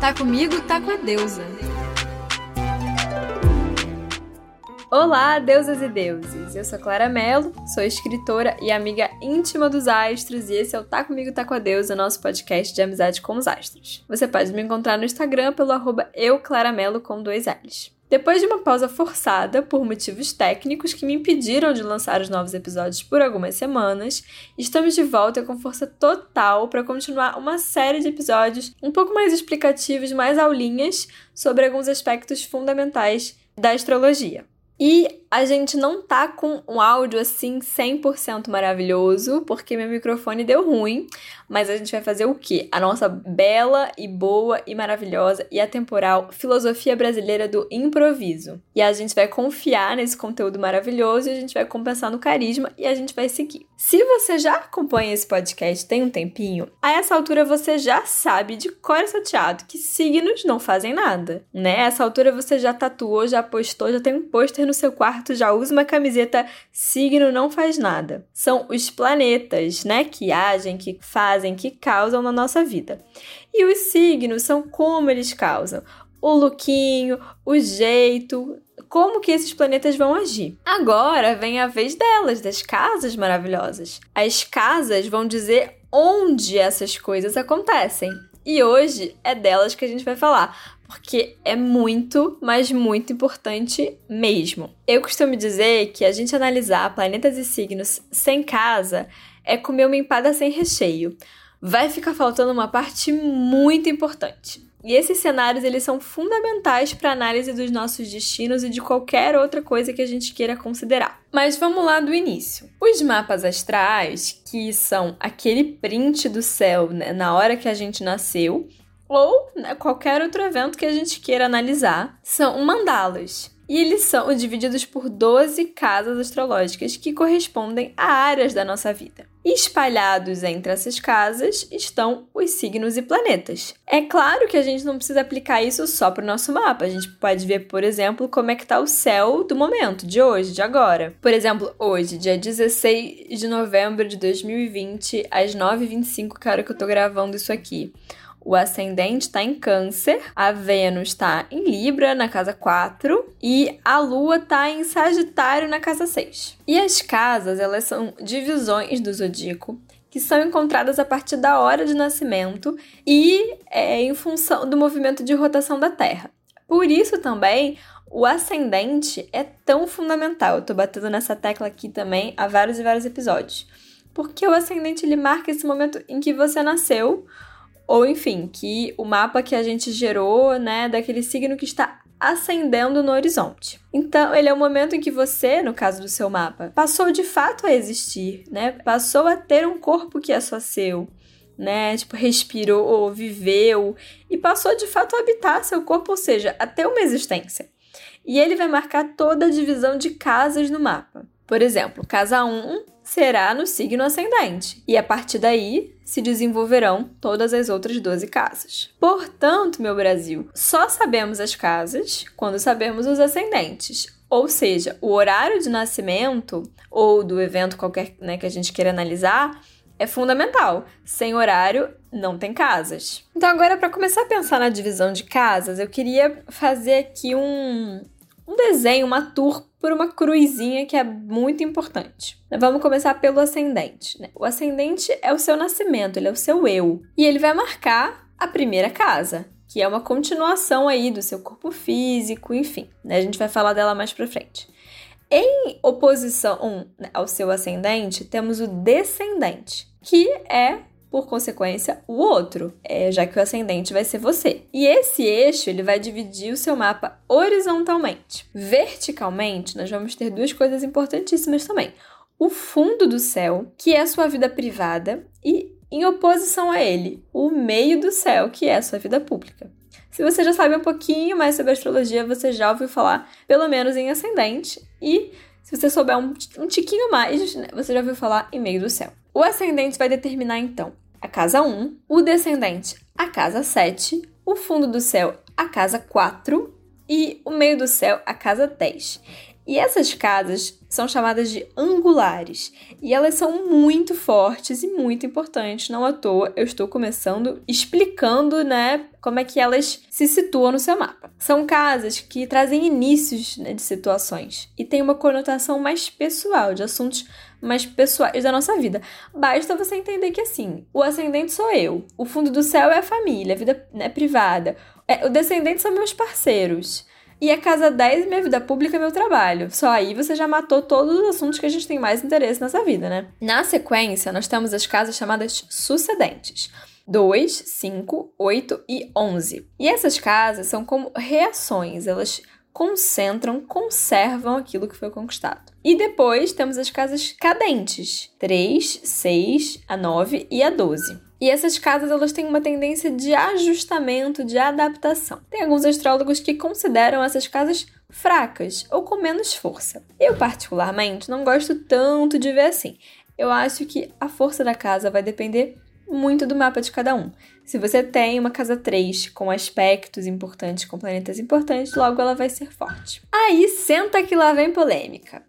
Tá comigo, tá com a deusa. Olá, deusas e deuses! Eu sou Clara Mello, sou escritora e amiga íntima dos astros, e esse é o Tá Comigo, Tá Com a Deusa, nosso podcast de amizade com os astros. Você pode me encontrar no Instagram pelo arroba com dois L's. Depois de uma pausa forçada por motivos técnicos que me impediram de lançar os novos episódios por algumas semanas, estamos de volta com força total para continuar uma série de episódios um pouco mais explicativos, mais aulinhas sobre alguns aspectos fundamentais da astrologia. E a gente não tá com um áudio assim 100% maravilhoso, porque meu microfone deu ruim, mas a gente vai fazer o quê? A nossa bela e boa e maravilhosa e atemporal filosofia brasileira do improviso. E a gente vai confiar nesse conteúdo maravilhoso e a gente vai compensar no carisma e a gente vai seguir. Se você já acompanha esse podcast tem um tempinho, a essa altura você já sabe de cor salteado que signos não fazem nada, né? A essa altura você já tatuou, já postou, já tem um pôster no seu quarto, já usa uma camiseta signo não faz nada. São os planetas, né, que agem, que fazem, que causam na nossa vida. E os signos são como eles causam. O lookinho, o jeito, como que esses planetas vão agir. Agora vem a vez delas, das casas maravilhosas. As casas vão dizer onde essas coisas acontecem. E hoje é delas que a gente vai falar, porque é muito, mas muito importante mesmo. Eu costumo dizer que a gente analisar planetas e signos sem casa é comer uma empada sem recheio. Vai ficar faltando uma parte muito importante. E esses cenários eles são fundamentais para a análise dos nossos destinos e de qualquer outra coisa que a gente queira considerar. Mas vamos lá do início. Os mapas astrais, que são aquele print do céu né, na hora que a gente nasceu, ou né, qualquer outro evento que a gente queira analisar, são mandalas. E eles são divididos por 12 casas astrológicas que correspondem a áreas da nossa vida. Espalhados entre essas casas estão os signos e planetas. É claro que a gente não precisa aplicar isso só para o nosso mapa. A gente pode ver, por exemplo, como é que está o céu do momento, de hoje, de agora. Por exemplo, hoje, dia 16 de novembro de 2020, às 9h25, que hora que eu estou gravando isso aqui. O ascendente está em Câncer, a Vênus está em Libra, na casa 4, e a Lua está em Sagitário, na casa 6. E as casas, elas são divisões do zodíaco que são encontradas a partir da hora de nascimento e é, em função do movimento de rotação da Terra. Por isso também o ascendente é tão fundamental. Eu tô batendo nessa tecla aqui também há vários e vários episódios. Porque o ascendente ele marca esse momento em que você nasceu, ou enfim, que o mapa que a gente gerou, né, daquele signo que está ascendendo no horizonte. Então, ele é o momento em que você, no caso do seu mapa, passou de fato a existir, né? Passou a ter um corpo que é só seu, né? Tipo, respirou, viveu e passou de fato a habitar seu corpo, ou seja, a ter uma existência. E ele vai marcar toda a divisão de casas no mapa. Por exemplo, casa 1 será no signo ascendente, e a partir daí se desenvolverão todas as outras 12 casas. Portanto, meu Brasil, só sabemos as casas quando sabemos os ascendentes. Ou seja, o horário de nascimento ou do evento qualquer né, que a gente queira analisar é fundamental. Sem horário, não tem casas. Então, agora, para começar a pensar na divisão de casas, eu queria fazer aqui um, um desenho, uma tour por uma cruzinha que é muito importante. Vamos começar pelo ascendente. Né? O ascendente é o seu nascimento, ele é o seu eu. E ele vai marcar a primeira casa, que é uma continuação aí do seu corpo físico, enfim. Né? A gente vai falar dela mais pra frente. Em oposição né, ao seu ascendente, temos o descendente, que é por consequência, o outro, é, já que o ascendente vai ser você. E esse eixo ele vai dividir o seu mapa horizontalmente. Verticalmente, nós vamos ter duas coisas importantíssimas também. O fundo do céu, que é a sua vida privada, e em oposição a ele, o meio do céu, que é a sua vida pública. Se você já sabe um pouquinho mais sobre astrologia, você já ouviu falar, pelo menos em ascendente, e se você souber um, um tiquinho mais, né, você já ouviu falar em meio do céu. O ascendente vai determinar então a casa 1, o descendente a casa 7, o fundo do céu a casa 4 e o meio do céu a casa 10. E essas casas são chamadas de angulares. E elas são muito fortes e muito importantes. Não à toa, eu estou começando explicando, né, como é que elas se situam no seu mapa. São casas que trazem inícios né, de situações e têm uma conotação mais pessoal, de assuntos mais pessoais da nossa vida. Basta você entender que assim, o ascendente sou eu, o fundo do céu é a família, a vida né, privada, é, o descendente são meus parceiros. E a casa 10, minha vida pública é meu trabalho. Só aí você já matou todos os assuntos que a gente tem mais interesse nessa vida, né? Na sequência, nós temos as casas chamadas sucedentes. 2, 5, 8 e 11. E essas casas são como reações, elas concentram, conservam aquilo que foi conquistado. E depois temos as casas cadentes: 3, 6, a 9 e a 12. E essas casas elas têm uma tendência de ajustamento, de adaptação. Tem alguns astrólogos que consideram essas casas fracas ou com menos força. Eu, particularmente, não gosto tanto de ver assim. Eu acho que a força da casa vai depender muito do mapa de cada um. Se você tem uma casa 3 com aspectos importantes, com planetas importantes, logo ela vai ser forte. Aí senta que lá vem polêmica.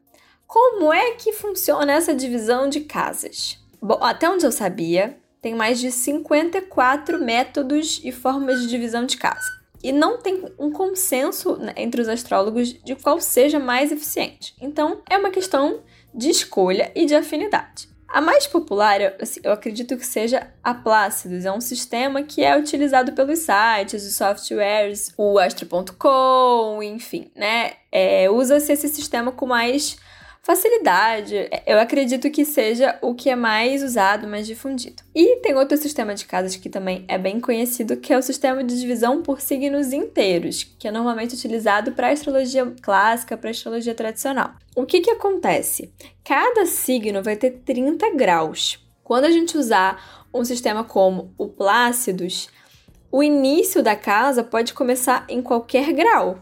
Como é que funciona essa divisão de casas? Bom, até onde eu sabia, tem mais de 54 métodos e formas de divisão de casa. E não tem um consenso né, entre os astrólogos de qual seja mais eficiente. Então, é uma questão de escolha e de afinidade. A mais popular, eu, assim, acredito que seja a Plácidos. É um sistema que é utilizado pelos sites, os softwares, o Astro.com, enfim, né? É, Usa-se esse sistema com mais facilidade. Eu acredito que seja o que é mais usado, mais difundido. E tem outro sistema de casas que também é bem conhecido, que é o sistema de divisão por signos inteiros, que é normalmente utilizado para astrologia clássica, para astrologia tradicional. O que que acontece? Cada signo vai ter 30 graus. Quando a gente usar um sistema como o Plácidos, o início da casa pode começar em qualquer grau.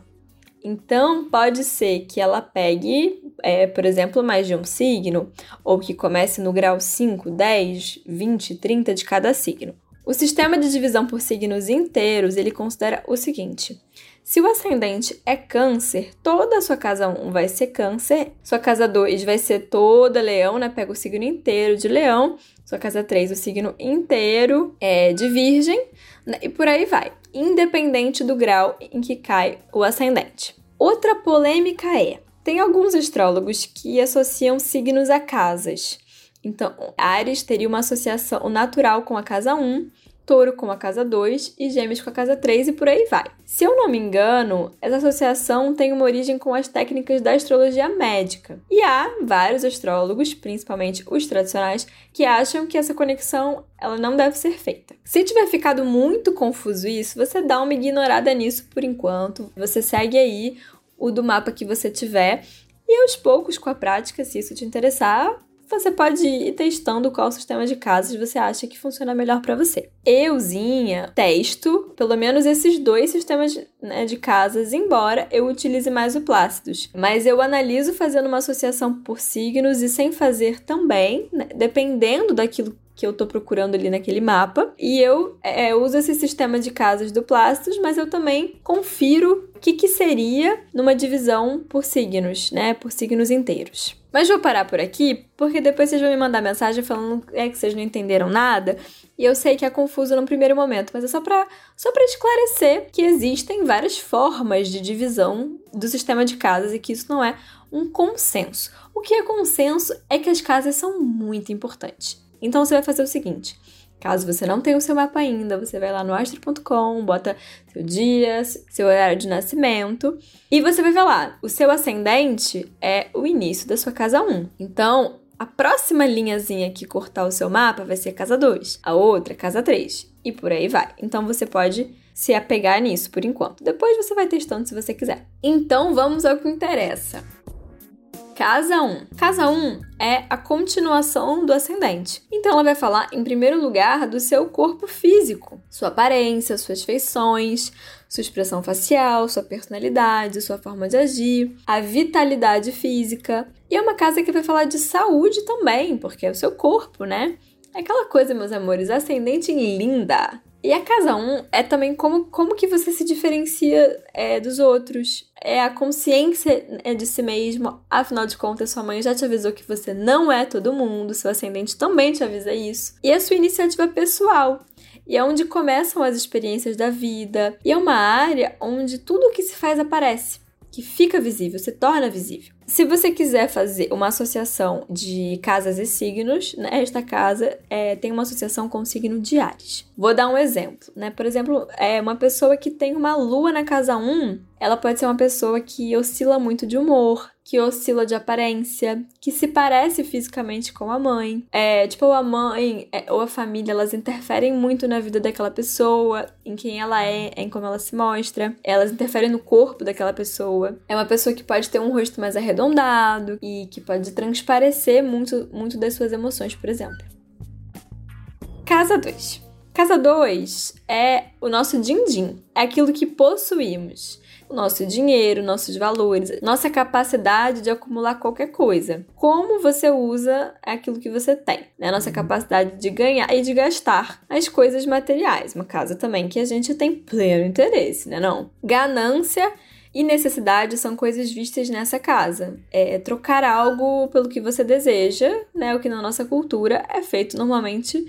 Então, pode ser que ela pegue, é, por exemplo, mais de um signo, ou que comece no grau 5, 10, 20, 30 de cada signo. O sistema de divisão por signos inteiros, ele considera o seguinte: se o ascendente é câncer, toda a sua casa 1 vai ser câncer, sua casa 2 vai ser toda leão, né? Pega o signo inteiro de leão, sua casa 3 o signo inteiro é de virgem, né? e por aí vai independente do grau em que cai o ascendente. Outra polêmica é: tem alguns astrólogos que associam signos a casas. Então, Ares teria uma associação natural com a casa 1, Touro com a casa 2 e Gêmeos com a casa 3 e por aí vai. Se eu não me engano, essa associação tem uma origem com as técnicas da astrologia médica. E há vários astrólogos, principalmente os tradicionais, que acham que essa conexão ela não deve ser feita. Se tiver ficado muito confuso isso, você dá uma ignorada nisso por enquanto. Você segue aí o do mapa que você tiver e aos poucos, com a prática, se isso te interessar, você pode ir testando qual sistema de casas você acha que funciona melhor para você. Euzinha, testo pelo menos esses dois sistemas né, de casas, embora eu utilize mais o Plácidos. Mas eu analiso fazendo uma associação por signos e sem fazer também, né, dependendo daquilo que eu tô procurando ali naquele mapa. E eu é, uso esse sistema de casas Plácidos, mas eu também confiro o que, que seria numa divisão por signos, né? Por signos inteiros. Mas vou parar por aqui, porque depois vocês vão me mandar mensagem falando é, que vocês não entenderam nada. E eu sei que é confuso no primeiro momento, mas é só para só esclarecer que existem várias formas de divisão do sistema de casas e que isso não é um consenso. O que é consenso é que as casas são muito importantes. Então você vai fazer o seguinte: caso você não tenha o seu mapa ainda, você vai lá no astro.com, bota seu dia, seu horário de nascimento e você vai ver lá, o seu ascendente é o início da sua casa 1. Então, a próxima linhazinha que cortar o seu mapa vai ser casa 2, a outra casa 3 e por aí vai. Então você pode se apegar nisso por enquanto. Depois você vai testando se você quiser. Então vamos ao que interessa. Casa 1. Casa 1 é a continuação do ascendente. Então ela vai falar, em primeiro lugar, do seu corpo físico, sua aparência, suas feições, sua expressão facial, sua personalidade, sua forma de agir, a vitalidade física. E é uma casa que vai falar de saúde também, porque é o seu corpo, né? É aquela coisa, meus amores, ascendente em linda E a casa 1 um é também como, como que você se diferencia é, dos outros. É a consciência é, de si mesmo. Afinal de contas, sua mãe já te avisou que você não é todo mundo, seu ascendente também te avisa isso. E a sua iniciativa pessoal. E é onde começam as experiências da vida. E é uma área onde tudo o que se faz aparece que fica visível, se torna visível. Se você quiser fazer uma associação de casas e signos, né, esta casa é, tem uma associação com o signo de Ares. Vou dar um exemplo, né? Por exemplo, é uma pessoa que tem uma lua na casa 1, ela pode ser uma pessoa que oscila muito de humor, que oscila de aparência, que se parece fisicamente com a mãe. É, tipo, a mãe é, ou a família, elas interferem muito na vida daquela pessoa, em quem ela é, em como ela se mostra. Elas interferem no corpo daquela pessoa. É uma pessoa que pode ter um rosto mais arredondado e que pode transparecer muito, muito das suas emoções, por exemplo. Casa 2. Casa 2 é o nosso din-din, é aquilo que possuímos o nosso dinheiro, nossos valores, nossa capacidade de acumular qualquer coisa. Como você usa aquilo que você tem, né? Nossa capacidade de ganhar e de gastar as coisas materiais. Uma casa também que a gente tem pleno interesse, né? Não? Ganância e necessidade são coisas vistas nessa casa. É trocar algo pelo que você deseja, né? O que na nossa cultura é feito normalmente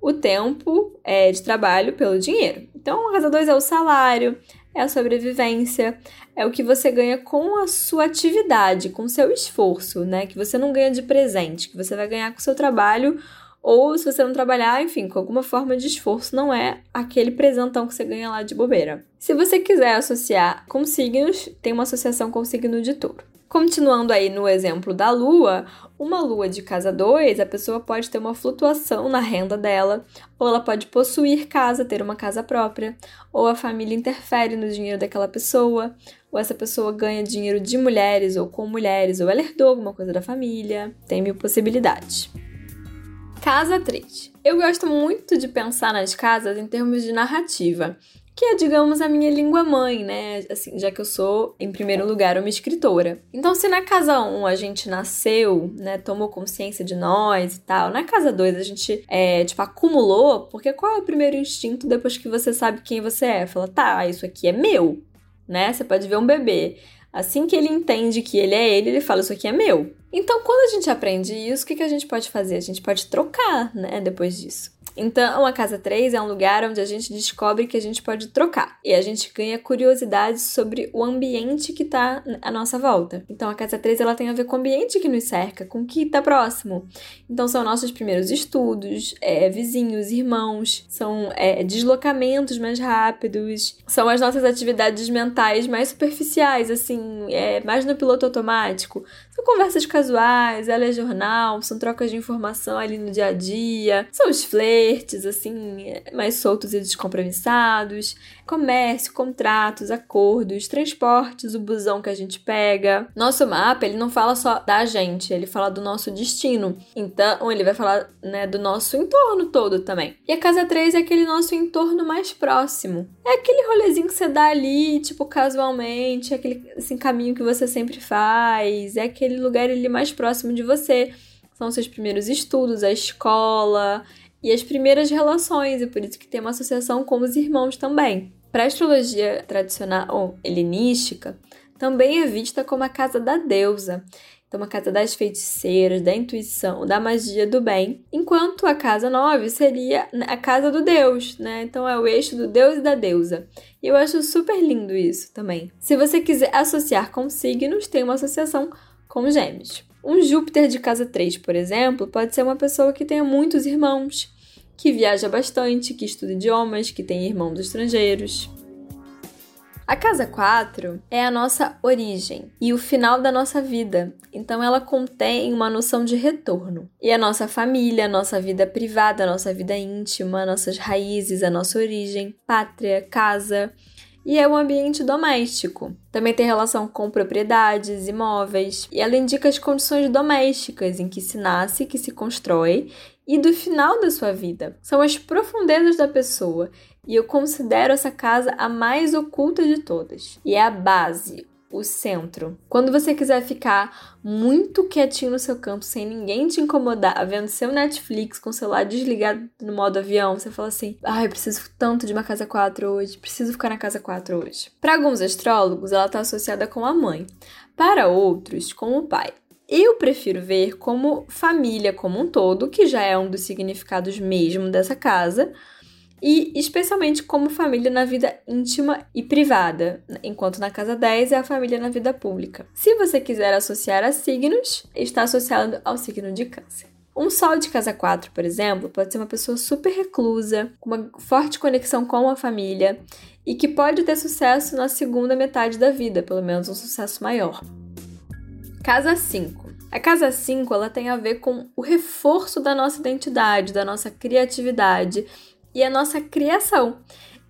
o tempo é, de trabalho pelo dinheiro. Então, a casa 2 é o salário, é a sobrevivência, é o que você ganha com a sua atividade, com o seu esforço, né? Que você não ganha de presente, que você vai ganhar com o seu trabalho, ou se você não trabalhar, enfim, com alguma forma de esforço, não é aquele presentão que você ganha lá de bobeira. Se você quiser associar com signos, tem uma associação com o signo de touro. Continuando aí no exemplo da lua, uma lua de casa 2, a pessoa pode ter uma flutuação na renda dela, ou ela pode possuir casa, ter uma casa própria, ou a família interfere no dinheiro daquela pessoa, ou essa pessoa ganha dinheiro de mulheres ou com mulheres, ou ela herdou alguma coisa da família. Tem mil possibilidades. Casa 3. Eu gosto muito de pensar nas casas em termos de narrativa que é, digamos, a minha língua mãe, né? Assim, já que eu sou, em primeiro lugar, uma escritora. Então, se na casa 1 um a gente nasceu, né, tomou consciência de nós e tal, na casa 2 a gente, é, tipo, acumulou, porque qual é o primeiro instinto depois que você sabe quem você é? Fala, tá, isso aqui é meu, né? Você pode ver um bebê. Assim que ele entende que ele é ele, ele fala: Isso aqui é meu. Então, quando a gente aprende isso, o que, que a gente pode fazer? A gente pode trocar, né? Depois disso. Então, a casa 3 é um lugar onde a gente descobre que a gente pode trocar e a gente ganha curiosidade sobre o ambiente que está à nossa volta. Então, a casa 3 ela tem a ver com o ambiente que nos cerca, com o que está próximo. Então, são nossos primeiros estudos, é, vizinhos, irmãos, são é, deslocamentos mais rápidos, são as nossas atividades mentais mais superficiais, assim, é, mais no piloto automático. São conversas casuais, ela é jornal, são trocas de informação ali no dia a dia, são os flertes, assim, mais soltos e descompromissados, comércio, contratos, acordos, transportes, o busão que a gente pega. Nosso mapa, ele não fala só da gente, ele fala do nosso destino. Então, ele vai falar, né, do nosso entorno todo também. E a casa 3 é aquele nosso entorno mais próximo. É aquele rolezinho que você dá ali, tipo, casualmente, é aquele assim, caminho que você sempre faz, é aquele lugar ali mais próximo de você. São seus primeiros estudos, a escola e as primeiras relações, e por isso que tem uma associação com os irmãos também. Para a astrologia tradicional ou helenística, também é vista como a casa da deusa. Então, a casa das feiticeiras, da intuição, da magia do bem, enquanto a casa 9 seria a casa do deus, né? Então, é o eixo do deus e da deusa. E eu acho super lindo isso também. Se você quiser associar com signos, tem uma associação com gêmeos. Um Júpiter de casa 3, por exemplo, pode ser uma pessoa que tenha muitos irmãos que viaja bastante, que estuda idiomas, que tem irmãos estrangeiros. A casa 4 é a nossa origem e o final da nossa vida, então ela contém uma noção de retorno. E a nossa família, a nossa vida privada, a nossa vida íntima, nossas raízes, a nossa origem, pátria, casa e é o ambiente doméstico. Também tem relação com propriedades, imóveis, e ela indica as condições domésticas em que se nasce, que se constrói e do final da sua vida. São as profundezas da pessoa e eu considero essa casa a mais oculta de todas. E é a base, o centro. Quando você quiser ficar muito quietinho no seu canto, sem ninguém te incomodar, vendo seu Netflix com o celular desligado no modo avião, você fala assim: "Ai, ah, preciso tanto de uma casa 4 hoje, preciso ficar na casa 4 hoje". Para alguns astrólogos, ela está associada com a mãe. Para outros, com o pai. Eu prefiro ver como família como um todo, que já é um dos significados mesmo dessa casa, e especialmente como família na vida íntima e privada, enquanto na casa 10 é a família na vida pública. Se você quiser associar a signos, está associado ao signo de Câncer. Um sol de casa 4, por exemplo, pode ser uma pessoa super reclusa, com uma forte conexão com a família e que pode ter sucesso na segunda metade da vida, pelo menos um sucesso maior. Casa 5. A casa 5 ela tem a ver com o reforço da nossa identidade, da nossa criatividade e a nossa criação.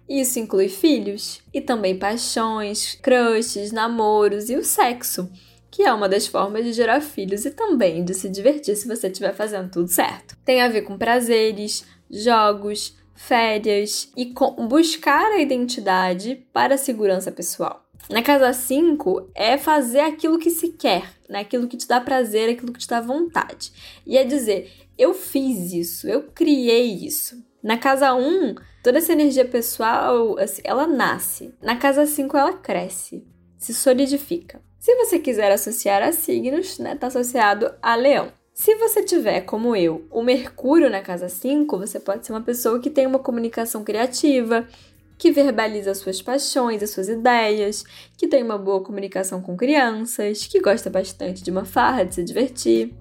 Isso inclui filhos e também paixões, crushes, namoros e o sexo, que é uma das formas de gerar filhos e também de se divertir se você estiver fazendo tudo certo. Tem a ver com prazeres, jogos, férias e com buscar a identidade para a segurança pessoal. Na casa 5 é fazer aquilo que se quer, né? aquilo que te dá prazer, aquilo que te dá vontade. E é dizer, eu fiz isso, eu criei isso. Na casa 1, toda essa energia pessoal, assim, ela nasce. Na casa 5, ela cresce, se solidifica. Se você quiser associar a signos, né, tá associado a leão. Se você tiver, como eu, o Mercúrio na casa 5, você pode ser uma pessoa que tem uma comunicação criativa, que verbaliza suas paixões, as suas ideias, que tem uma boa comunicação com crianças, que gosta bastante de uma farra, de se divertir.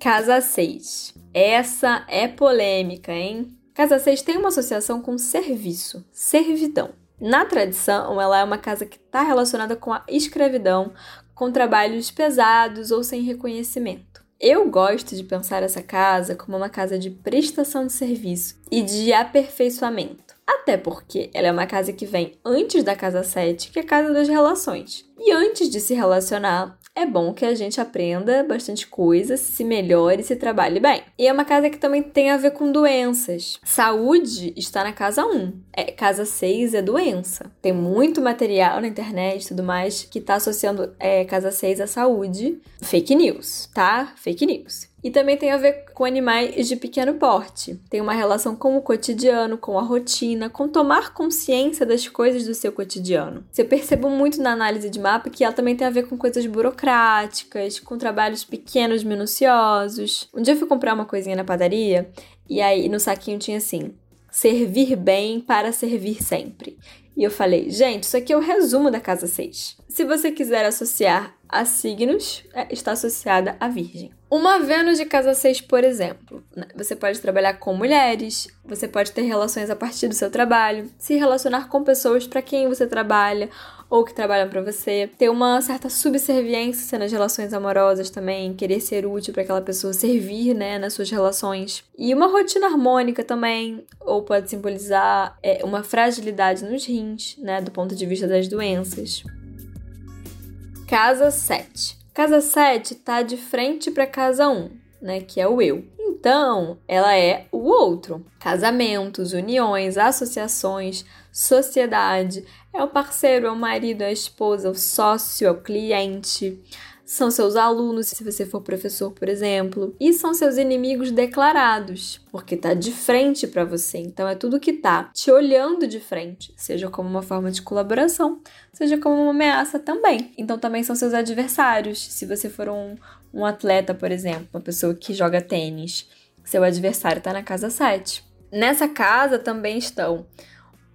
Casa 6. Essa é polêmica, hein? Casa 6 tem uma associação com serviço, servidão. Na tradição, ela é uma casa que está relacionada com a escravidão, com trabalhos pesados ou sem reconhecimento. Eu gosto de pensar essa casa como uma casa de prestação de serviço e de aperfeiçoamento. Até porque ela é uma casa que vem antes da casa 7, que é a casa das relações. E antes de se relacionar, é bom que a gente aprenda bastante coisas, se melhore e se trabalhe bem. E é uma casa que também tem a ver com doenças. Saúde está na casa 1. É, casa 6 é doença. Tem muito material na internet e tudo mais que está associando é, casa 6 à saúde. Fake news, tá? Fake news. E também tem a ver com animais de pequeno porte. Tem uma relação com o cotidiano, com a rotina, com tomar consciência das coisas do seu cotidiano. Eu percebo muito na análise de mapa que ela também tem a ver com coisas burocráticas, com trabalhos pequenos, minuciosos. Um dia eu fui comprar uma coisinha na padaria e aí no saquinho tinha assim: servir bem para servir sempre. E eu falei, gente, isso aqui é o resumo da casa 6. Se você quiser associar a signos, é, está associada à Virgem. Uma Vênus de casa 6, por exemplo, né? você pode trabalhar com mulheres, você pode ter relações a partir do seu trabalho, se relacionar com pessoas para quem você trabalha ou que trabalham para você, ter uma certa subserviência nas relações amorosas também, querer ser útil para aquela pessoa, servir, né, nas suas relações. E uma rotina harmônica também, ou pode simbolizar é, uma fragilidade nos rins, né, do ponto de vista das doenças. Casa 7. Casa 7 está de frente para casa 1, né, que é o eu. Então, ela é o outro. Casamentos, uniões, associações, sociedade. É o parceiro, é o marido, é a esposa, é o sócio, é o cliente são seus alunos, se você for professor, por exemplo, e são seus inimigos declarados, porque tá de frente para você. Então é tudo que tá te olhando de frente, seja como uma forma de colaboração, seja como uma ameaça também. Então também são seus adversários. Se você for um, um atleta, por exemplo, uma pessoa que joga tênis, seu adversário tá na casa 7. Nessa casa também estão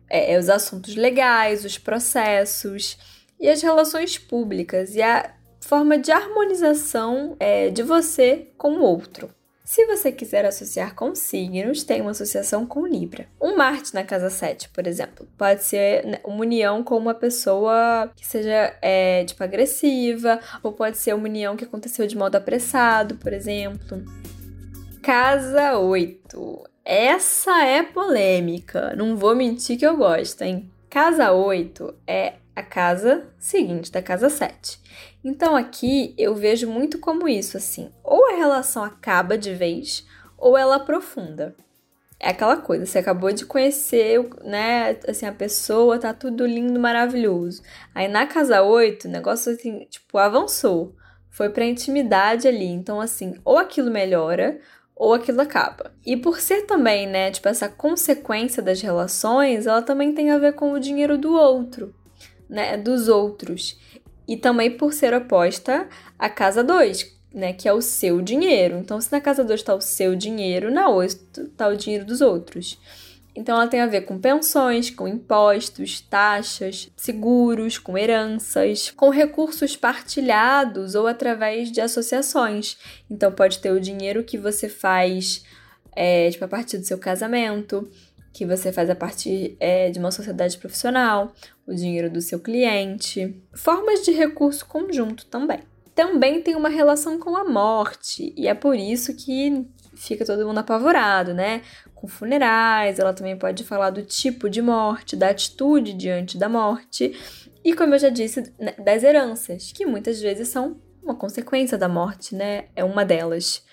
é, é, os assuntos legais, os processos e as relações públicas e a forma de harmonização é, de você com o outro. Se você quiser associar com signos, tem uma associação com Libra. Um Marte na casa 7, por exemplo, pode ser né, uma união com uma pessoa que seja é, tipo agressiva, ou pode ser uma união que aconteceu de modo apressado, por exemplo. Casa 8. Essa é polêmica, não vou mentir que eu gosto, hein? Casa 8 é a casa seguinte da casa 7. Então aqui eu vejo muito como isso, assim, ou a relação acaba de vez, ou ela aprofunda. é aquela coisa, você acabou de conhecer, né, assim, a pessoa, tá tudo lindo, maravilhoso. Aí na casa 8, o negócio assim, tipo, avançou. Foi pra intimidade ali. Então, assim, ou aquilo melhora, ou aquilo acaba. E por ser também, né, tipo, essa consequência das relações, ela também tem a ver com o dinheiro do outro, né, dos outros. E também por ser oposta à casa 2, né, que é o seu dinheiro. Então, se na casa 2 está o seu dinheiro, na 8 está o dinheiro dos outros. Então, ela tem a ver com pensões, com impostos, taxas, seguros, com heranças, com recursos partilhados ou através de associações. Então, pode ter o dinheiro que você faz é, tipo, a partir do seu casamento, que você faz a partir é, de uma sociedade profissional, o dinheiro do seu cliente. Formas de recurso conjunto também. Também tem uma relação com a morte, e é por isso que fica todo mundo apavorado, né? Com funerais, ela também pode falar do tipo de morte, da atitude diante da morte, e como eu já disse, né, das heranças, que muitas vezes são uma consequência da morte, né? É uma delas.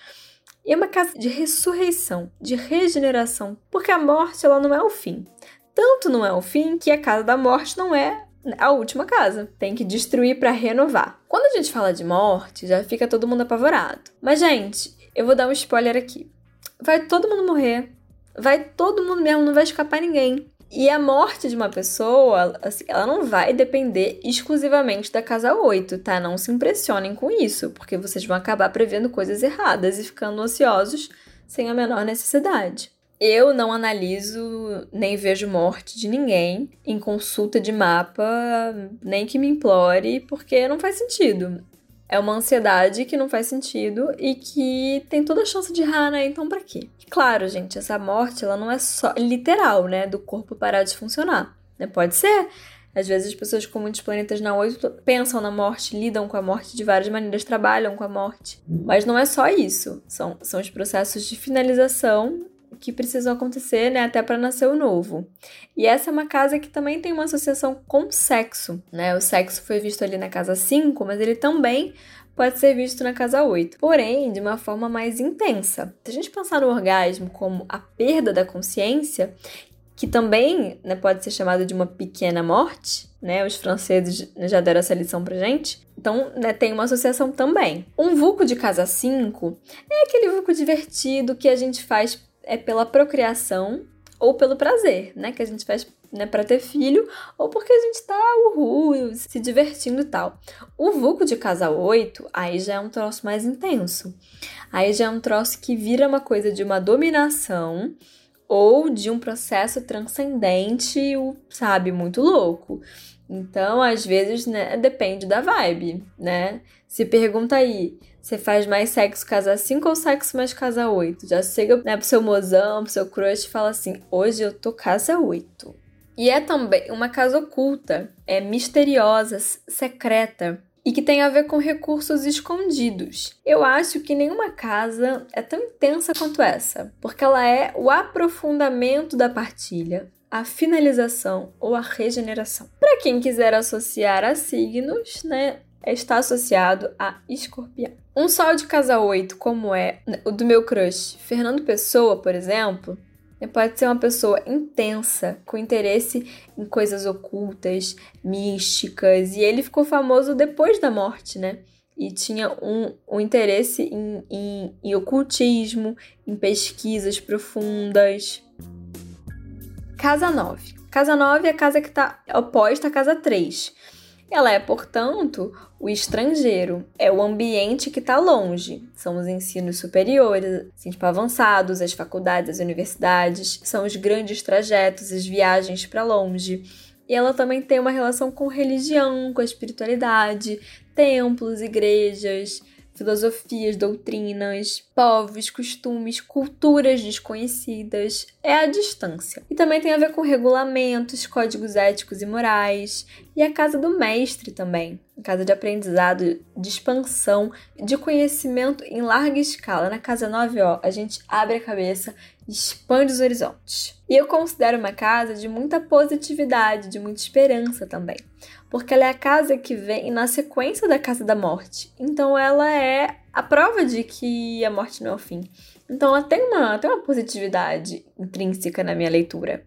E é uma casa de ressurreição, de regeneração, porque a morte ela não é o fim. Tanto não é o fim que a casa da morte não é a última casa. Tem que destruir para renovar. Quando a gente fala de morte, já fica todo mundo apavorado. Mas gente, eu vou dar um spoiler aqui. Vai todo mundo morrer. Vai todo mundo mesmo, não vai escapar ninguém. E a morte de uma pessoa, assim, ela não vai depender exclusivamente da casa 8, tá? Não se impressionem com isso, porque vocês vão acabar prevendo coisas erradas e ficando ansiosos sem a menor necessidade. Eu não analiso nem vejo morte de ninguém em consulta de mapa, nem que me implore, porque não faz sentido. É uma ansiedade que não faz sentido e que tem toda a chance de errar, né? Então, pra quê? Claro, gente, essa morte, ela não é só literal, né? Do corpo parar de funcionar. Né? Pode ser. Às vezes as pessoas com muitos planetas na 8 pensam na morte, lidam com a morte de várias maneiras, trabalham com a morte. Mas não é só isso. São, são os processos de finalização que precisam acontecer, né, até para nascer o novo. E essa é uma casa que também tem uma associação com sexo, né? O sexo foi visto ali na casa 5, mas ele também pode ser visto na casa 8, porém de uma forma mais intensa. Se a gente pensar no orgasmo como a perda da consciência, que também né, pode ser chamado de uma pequena morte, né? Os franceses já deram essa lição pra gente. Então, né, tem uma associação também. Um vulco de casa 5 é aquele vulco divertido que a gente faz é pela procriação ou pelo prazer, né? Que a gente faz né, para ter filho, ou porque a gente tá uhul, se divertindo e tal. O vulco de casa 8, aí já é um troço mais intenso. Aí já é um troço que vira uma coisa de uma dominação ou de um processo transcendente, sabe, muito louco. Então, às vezes, né, depende da vibe, né? Se pergunta aí, você faz mais sexo casa 5 ou sexo mais casa 8? Já chega né, pro seu mozão, pro seu crush e fala assim: hoje eu tô casa 8. E é também uma casa oculta, é misteriosa, secreta e que tem a ver com recursos escondidos. Eu acho que nenhuma casa é tão intensa quanto essa, porque ela é o aprofundamento da partilha, a finalização ou a regeneração. Para quem quiser associar a signos, né, está associado a escorpião. Um sol de casa 8, como é o do meu crush, Fernando Pessoa, por exemplo, né, pode ser uma pessoa intensa, com interesse em coisas ocultas, místicas, e ele ficou famoso depois da morte, né? E tinha um, um interesse em, em, em ocultismo, em pesquisas profundas. Casa 9. Casa 9 é a casa que está oposta à casa 3. Ela é, portanto, o estrangeiro, é o ambiente que está longe. São os ensinos superiores, assim, tipo, avançados, as faculdades, as universidades, são os grandes trajetos, as viagens para longe. E ela também tem uma relação com religião, com a espiritualidade, templos, igrejas, filosofias, doutrinas, povos, costumes, culturas desconhecidas, é a distância. E também tem a ver com regulamentos, códigos éticos e morais, e a casa do mestre também, casa de aprendizado, de expansão, de conhecimento em larga escala. Na casa 9, ó, a gente abre a cabeça, expande os horizontes. E eu considero uma casa de muita positividade, de muita esperança também porque ela é a casa que vem na sequência da casa da morte. Então ela é a prova de que a morte não é o fim, Então ela tem uma, tem uma positividade intrínseca na minha leitura.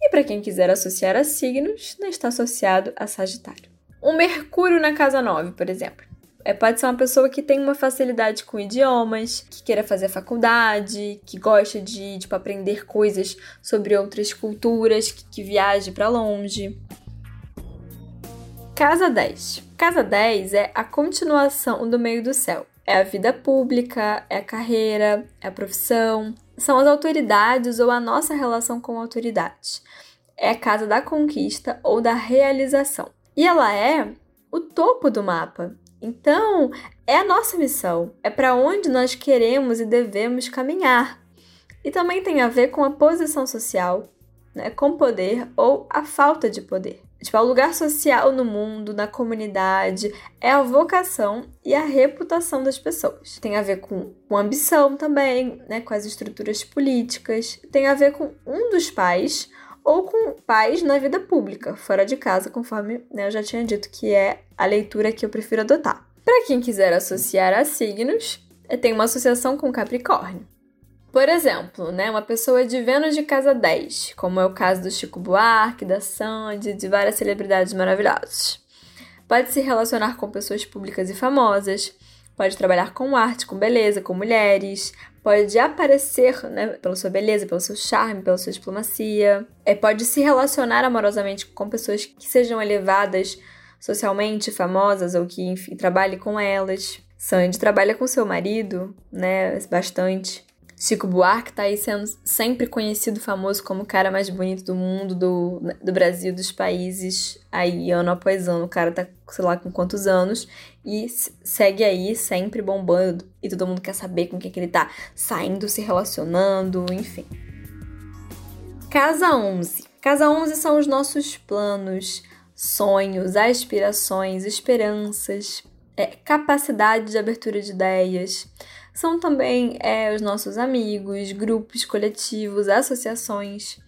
E para quem quiser associar a signos, né, está associado a Sagitário. O Mercúrio na casa 9, por exemplo. É, pode ser uma pessoa que tem uma facilidade com idiomas, que queira fazer faculdade, que gosta de tipo, aprender coisas sobre outras culturas, que, que viaje para longe. Casa 10. Casa 10 é a continuação do meio do céu. É a vida pública, é a carreira, é a profissão, são as autoridades ou a nossa relação com autoridades. É a casa da conquista ou da realização. E ela é o topo do mapa. Então, é a nossa missão, é para onde nós queremos e devemos caminhar. E também tem a ver com a posição social, né, com poder ou a falta de poder. Tipo, é o lugar social no mundo, na comunidade, é a vocação e a reputação das pessoas. Tem a ver com, com ambição também, né, com as estruturas políticas, tem a ver com um dos pais ou com pais na vida pública, fora de casa, conforme né, eu já tinha dito que é a leitura que eu prefiro adotar. Para quem quiser associar a signos, tem uma associação com Capricórnio. Por exemplo, né, uma pessoa de Vênus de casa 10, como é o caso do Chico Buarque, da Sandy, de várias celebridades maravilhosas. Pode se relacionar com pessoas públicas e famosas, pode trabalhar com arte, com beleza, com mulheres, pode aparecer né, pela sua beleza, pelo seu charme, pela sua diplomacia, é, pode se relacionar amorosamente com pessoas que sejam elevadas socialmente, famosas ou que, enfim, trabalhe com elas. Sandy trabalha com seu marido, né, bastante. Chico Buarque tá aí sendo sempre conhecido, famoso como o cara mais bonito do mundo, do, do Brasil, dos países, aí ano após ano. O cara tá, sei lá, com quantos anos e segue aí sempre bombando e todo mundo quer saber com quem que ele tá saindo, se relacionando, enfim. Casa 11. Casa 11 são os nossos planos, sonhos, aspirações, esperanças, é, capacidade de abertura de ideias são também é, os nossos amigos, grupos, coletivos, associações.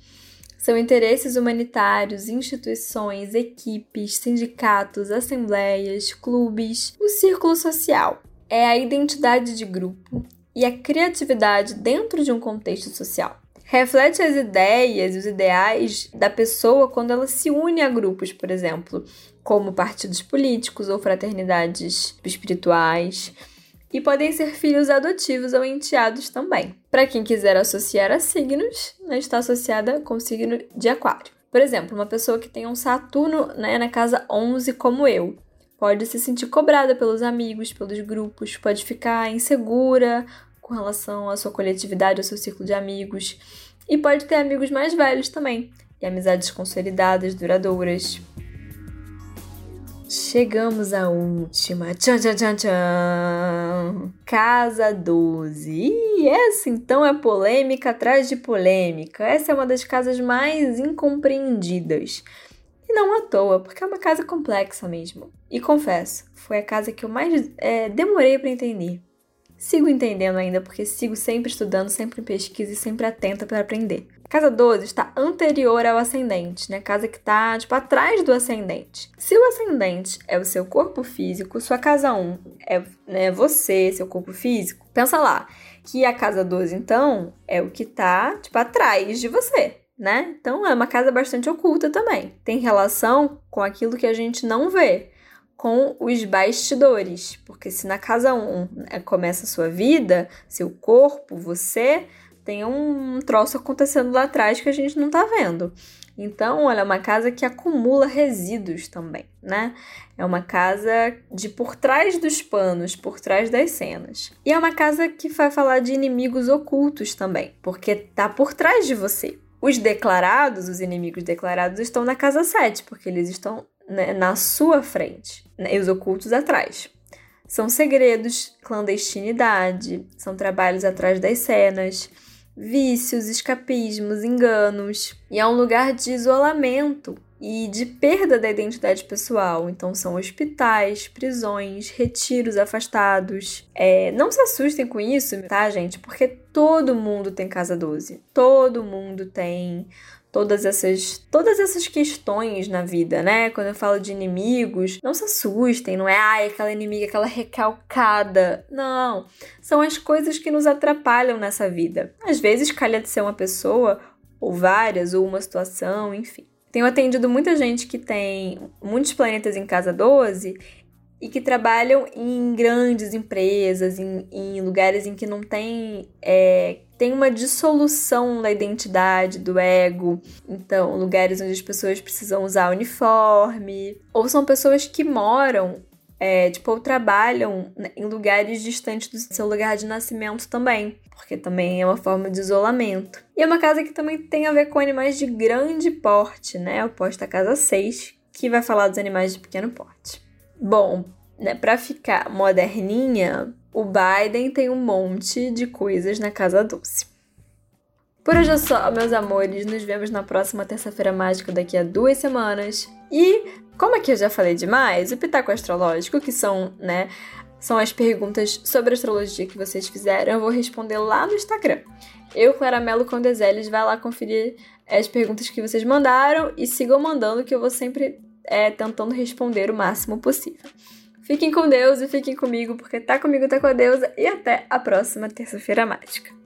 São interesses humanitários, instituições, equipes, sindicatos, assembleias, clubes, o círculo social. É a identidade de grupo e a criatividade dentro de um contexto social. Reflete as ideias e os ideais da pessoa quando ela se une a grupos, por exemplo, como partidos políticos ou fraternidades espirituais e podem ser filhos adotivos ou enteados também. Para quem quiser associar a signos, né, está associada com o signo de Aquário. Por exemplo, uma pessoa que tem um Saturno né, na casa 11, como eu, pode se sentir cobrada pelos amigos, pelos grupos, pode ficar insegura com relação à sua coletividade, ao seu círculo de amigos, e pode ter amigos mais velhos também, e amizades consolidadas, duradouras. Chegamos à última. Tchan, tchan, tchan, tchan. Casa 12. E essa então é polêmica atrás de polêmica. Essa é uma das casas mais incompreendidas. E não à toa, porque é uma casa complexa mesmo. E confesso, foi a casa que eu mais é, demorei para entender. Sigo entendendo ainda, porque sigo sempre estudando, sempre em pesquisa e sempre atenta para aprender. Casa 12 está anterior ao ascendente, né? Casa que está, tipo, atrás do ascendente. Se o ascendente é o seu corpo físico, sua casa 1 é né, você, seu corpo físico, pensa lá que a casa 12, então, é o que está, tipo, atrás de você, né? Então, é uma casa bastante oculta também. Tem relação com aquilo que a gente não vê com os bastidores, porque se na casa 1 né, começa a sua vida, seu corpo, você, tem um troço acontecendo lá atrás que a gente não tá vendo. Então, olha, é uma casa que acumula resíduos também, né? É uma casa de por trás dos panos, por trás das cenas. E é uma casa que vai falar de inimigos ocultos também, porque tá por trás de você. Os declarados, os inimigos declarados, estão na casa 7, porque eles estão né, na sua frente, né, e os ocultos atrás. São segredos, clandestinidade, são trabalhos atrás das cenas vícios, escapismos, enganos. E é um lugar de isolamento e de perda da identidade pessoal. Então, são hospitais, prisões, retiros afastados. É, não se assustem com isso, tá, gente? Porque todo mundo tem casa 12. Todo mundo tem. Todas essas todas essas questões na vida, né? Quando eu falo de inimigos, não se assustem, não é ai, aquela inimiga, aquela recalcada. Não, são as coisas que nos atrapalham nessa vida. Às vezes calha de ser uma pessoa ou várias ou uma situação, enfim. Tenho atendido muita gente que tem muitos planetas em casa 12 e que trabalham em grandes empresas, em, em lugares em que não tem, é, tem uma dissolução da identidade, do ego. Então, lugares onde as pessoas precisam usar uniforme. Ou são pessoas que moram, é, tipo, ou trabalham em lugares distantes do seu lugar de nascimento também. Porque também é uma forma de isolamento. E é uma casa que também tem a ver com animais de grande porte, né? Oposta à casa 6, que vai falar dos animais de pequeno porte. Bom, né, para ficar moderninha, o Biden tem um monte de coisas na Casa Doce. Por hoje é só, meus amores. Nos vemos na próxima terça-feira mágica daqui a duas semanas. E, como aqui eu já falei demais, o Pitaco Astrológico, que são, né, são as perguntas sobre astrologia que vocês fizeram, eu vou responder lá no Instagram. Eu, Claramelo Condezeles, vai lá conferir as perguntas que vocês mandaram e sigam mandando que eu vou sempre é, tentando responder o máximo possível. Fiquem com Deus e fiquem comigo, porque tá comigo, tá com a deusa. E até a próxima terça-feira mágica.